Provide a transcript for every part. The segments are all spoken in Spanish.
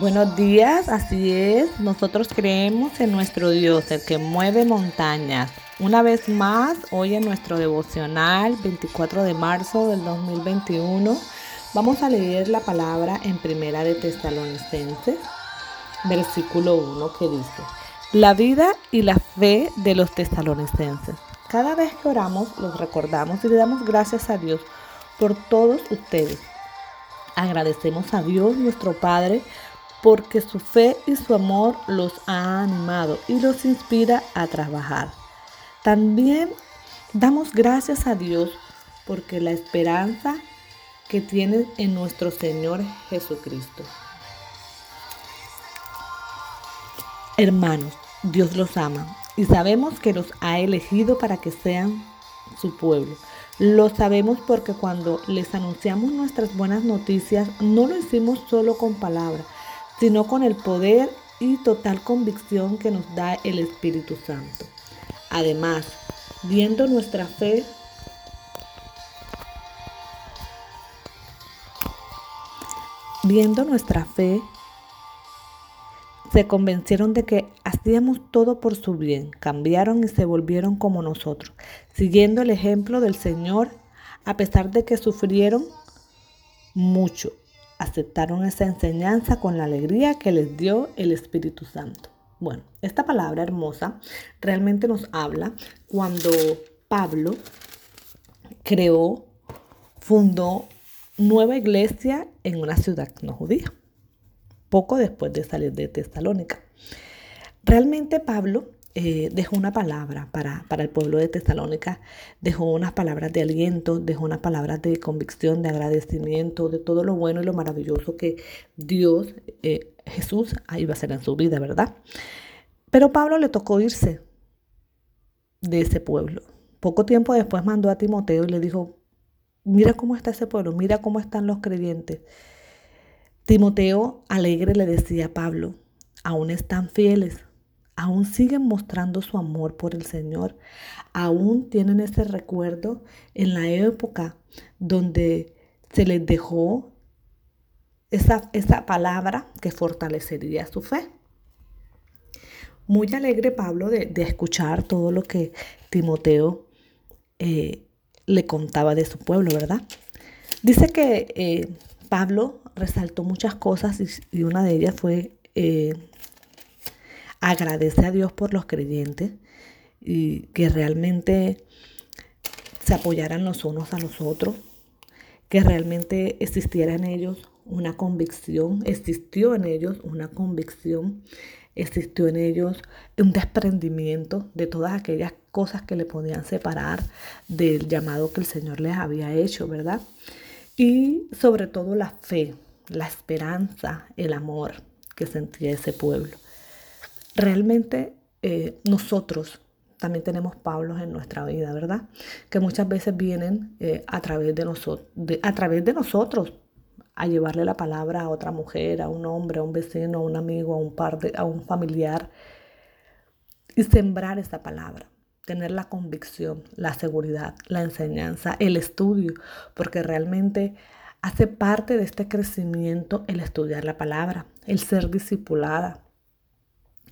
Buenos días, así es. Nosotros creemos en nuestro Dios, el que mueve montañas. Una vez más, hoy en nuestro devocional, 24 de marzo del 2021, vamos a leer la palabra en Primera de Tesalonicenses, versículo 1, que dice, la vida y la fe de los tesalonicenses. Cada vez que oramos, los recordamos y le damos gracias a Dios por todos ustedes. Agradecemos a Dios nuestro Padre porque su fe y su amor los ha animado y los inspira a trabajar. También damos gracias a Dios porque la esperanza que tienen en nuestro Señor Jesucristo. Hermanos, Dios los ama y sabemos que los ha elegido para que sean su pueblo. Lo sabemos porque cuando les anunciamos nuestras buenas noticias, no lo hicimos solo con palabras, sino con el poder y total convicción que nos da el Espíritu Santo. Además, viendo nuestra fe, viendo nuestra fe, se convencieron de que hacíamos todo por su bien, cambiaron y se volvieron como nosotros, siguiendo el ejemplo del Señor, a pesar de que sufrieron mucho aceptaron esa enseñanza con la alegría que les dio el Espíritu Santo. Bueno, esta palabra hermosa realmente nos habla cuando Pablo creó, fundó nueva iglesia en una ciudad no judía, poco después de salir de Tesalónica. Realmente Pablo eh, dejó una palabra para, el pueblo de Tesalónica, dejó unas palabras de aliento, dejó unas palabras de convicción, de agradecimiento, de todo lo bueno y lo maravilloso que Dios, eh, Jesús, iba a hacer en su vida, ¿verdad? Pero Pablo le tocó irse de ese pueblo. Poco tiempo después mandó a Timoteo y le dijo, mira cómo está ese pueblo, mira cómo están los creyentes. Timoteo alegre le decía a Pablo, aún están fieles, aún siguen mostrando su amor por el Señor, aún tienen ese recuerdo en la época donde se les dejó esa, esa palabra que fortalecería su fe. Muy alegre Pablo de, escuchar todo lo que Timoteo eh, le contaba de su pueblo, ¿verdad? Dice que eh, Pablo resaltó muchas cosas y, una de ellas fue eh, agradece a Dios por los creyentes y que realmente se apoyaran los unos a los otros, que realmente existiera en ellos una convicción, existió en ellos una convicción, existió en ellos un desprendimiento de todas aquellas cosas que le podían separar del llamado que el Señor les había hecho, ¿verdad? Y sobre todo la fe, la esperanza, el amor que sentía ese pueblo. Realmente eh, nosotros también tenemos Pablos en nuestra vida, ¿verdad? Que muchas veces vienen eh, a, través de a través de nosotros a llevarle la palabra a otra mujer, a un hombre, a un vecino, a un amigo, a un, par a un familiar y sembrar esa palabra tener la convicción, la seguridad, la enseñanza, el estudio, porque realmente hace parte de este crecimiento el estudiar la palabra, el ser discipulada,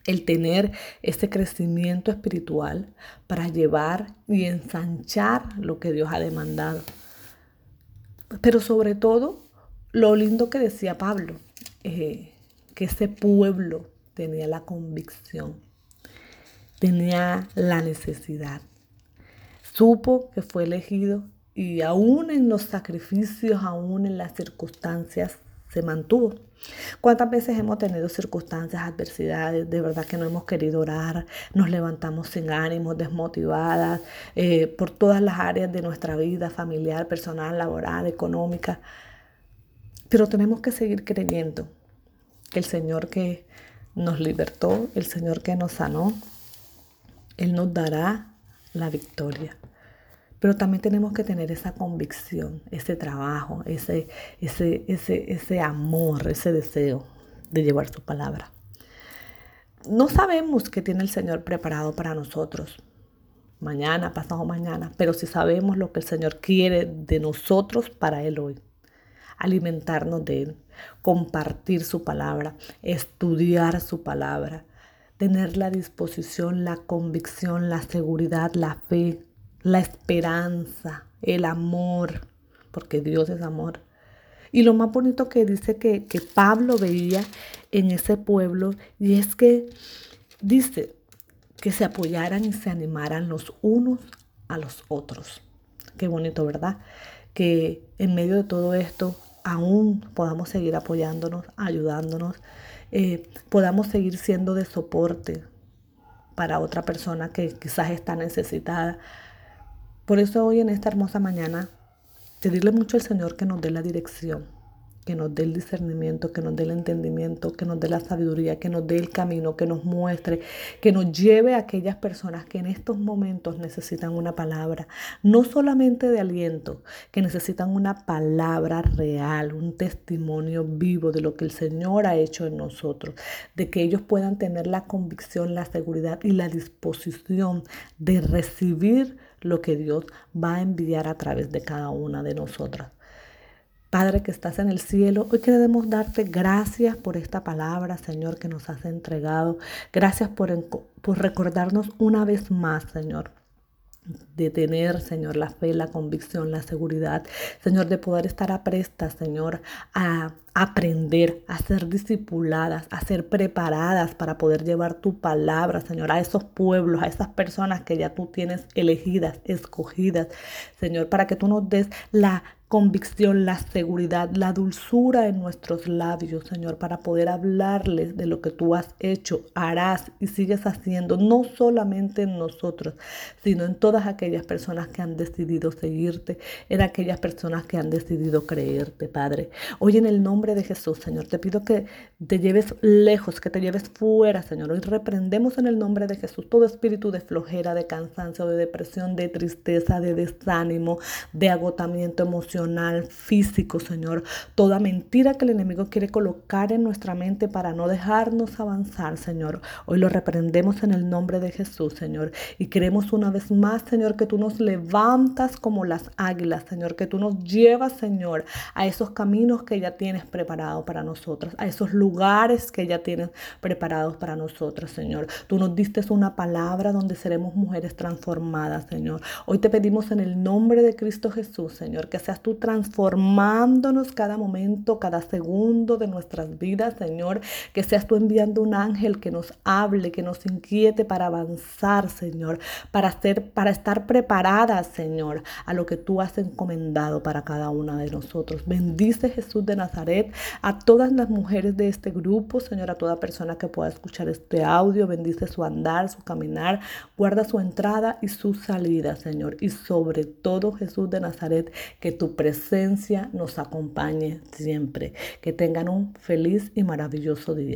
el tener ese crecimiento espiritual para llevar y ensanchar lo que Dios ha demandado. Pero sobre todo, lo lindo que decía Pablo, eh, que ese pueblo tenía la convicción, tenía la necesidad, supo que fue elegido y aún en los sacrificios, aún en las circunstancias, se mantuvo. ¿Cuántas veces hemos tenido circunstancias, adversidades, de verdad que no hemos querido orar, nos levantamos sin ánimos, desmotivadas eh, por todas las áreas de nuestra vida familiar, personal, laboral, económica? Pero tenemos que seguir creyendo que el Señor que nos libertó, el Señor que nos sanó, Él nos dará la victoria. Pero también tenemos que tener esa convicción, ese trabajo, ese, ese, ese, ese amor, ese deseo de llevar su palabra. No sabemos qué tiene el Señor preparado para nosotros mañana, pasado mañana, pero sí sabemos lo que el Señor quiere de nosotros para Él hoy. alimentarnos de Él, compartir su palabra, estudiar su palabra, tener la disposición, la convicción, la seguridad, la fe, la esperanza, el amor, porque Dios es amor. Y lo más bonito que dice que, que Pablo veía en ese pueblo, y es que dice que se apoyaran y se animaran los unos a los otros. Qué bonito, ¿verdad? Que en medio de todo esto aún podamos seguir apoyándonos, ayudándonos, eh, podamos seguir siendo de soporte para otra persona que quizás está necesitada. Por eso hoy en esta hermosa mañana, pedirle mucho al Señor que nos dé la dirección, que nos dé el discernimiento, que nos dé el entendimiento, que nos dé la sabiduría, que nos dé el camino, que nos muestre, que nos lleve a aquellas personas que en estos momentos necesitan una palabra, no solamente de aliento, que necesitan una palabra real, un testimonio vivo de lo que el Señor ha hecho en nosotros, de que ellos puedan tener la convicción, la seguridad y la disposición de recibir lo que Dios va a enviar a través de cada una de nosotras. Padre que estás en el cielo, hoy queremos darte gracias por esta palabra, Señor, que nos has entregado. Gracias por, por recordarnos una vez más, Señor, de tener, Señor, la fe, la convicción, la seguridad, Señor, de poder estar aprestas, Señor, a aprender, a ser discipuladas, a ser preparadas para poder llevar tu palabra, Señor, a esos pueblos, a esas personas que ya tú tienes elegidas, escogidas, Señor, para que tú nos des la convicción, la seguridad, la dulzura en nuestros labios, Señor, para poder hablarles de lo que tú has hecho, harás y sigues haciendo, no solamente en nosotros, sino en todas aquellas personas que han decidido seguirte, en aquellas personas que han decidido creerte, Padre. Hoy en el nombre de Jesús, Señor, te pido que te lleves lejos, que te lleves fuera, Señor. Hoy reprendemos en el nombre de Jesús todo espíritu de flojera, de cansancio, de depresión, de tristeza, de desánimo, de agotamiento emocional físico, Señor. Toda mentira que el enemigo quiere colocar en nuestra mente para no dejarnos avanzar, Señor. Hoy lo reprendemos en el nombre de Jesús, Señor. Y queremos una vez más, Señor, que tú nos levantas como las águilas, Señor. Que tú nos llevas, Señor, a esos caminos que ya tienes preparados para nosotros, a esos lugares que ya tienes preparados para nosotros, Señor. Tú nos diste una palabra donde seremos mujeres transformadas, Señor. Hoy te pedimos en el nombre de Cristo Jesús, Señor, que seas tú transformándonos cada momento, cada segundo de nuestras vidas, Señor. Que seas tú enviando un ángel que nos hable, que nos inquiete para avanzar, Señor, para, hacer, para estar preparadas, Señor, a lo que tú has encomendado para cada una de nosotros. Bendice Jesús de Nazaret a todas las mujeres de este grupo, Señor, a toda persona que pueda escuchar este audio. Bendice su andar, su caminar, guarda su entrada y su salida, Señor. Y sobre todo, Jesús de Nazaret, que tu presencia nos acompañe siempre. Que tengan un feliz y maravilloso día.